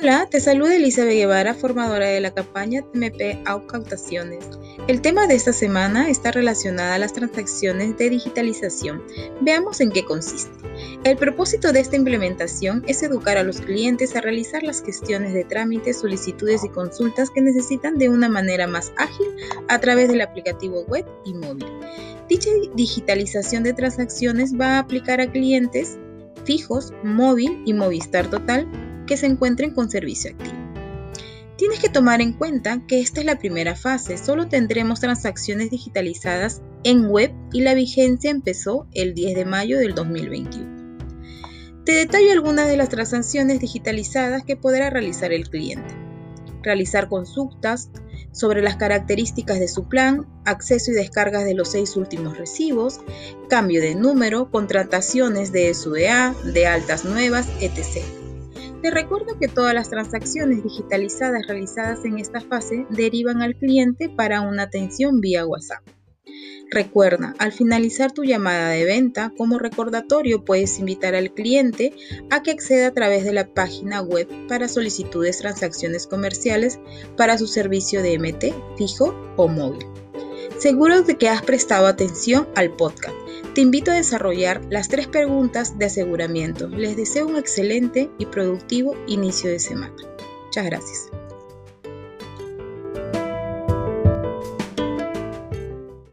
Hola, te saluda Elizabeth Guevara, formadora de la campaña TMP Aucautaciones. El tema de esta semana está relacionado a las transacciones de digitalización. Veamos en qué consiste. El propósito de esta implementación es educar a los clientes a realizar las gestiones de trámites, solicitudes y consultas que necesitan de una manera más ágil a través del aplicativo web y móvil. Dicha digitalización de transacciones va a aplicar a clientes fijos, móvil y Movistar Total que se encuentren con servicio activo. Tienes que tomar en cuenta que esta es la primera fase, solo tendremos transacciones digitalizadas en web y la vigencia empezó el 10 de mayo del 2021. Te detallo algunas de las transacciones digitalizadas que podrá realizar el cliente. Realizar consultas sobre las características de su plan, acceso y descargas de los seis últimos recibos, cambio de número, contrataciones de SUDA, de altas nuevas, etc. Te recuerdo que todas las transacciones digitalizadas realizadas en esta fase derivan al cliente para una atención vía WhatsApp. Recuerda, al finalizar tu llamada de venta, como recordatorio puedes invitar al cliente a que acceda a través de la página web para solicitudes transacciones comerciales para su servicio de MT fijo o móvil. Seguro de que has prestado atención al podcast. Te invito a desarrollar las tres preguntas de aseguramiento. Les deseo un excelente y productivo inicio de semana. Muchas gracias.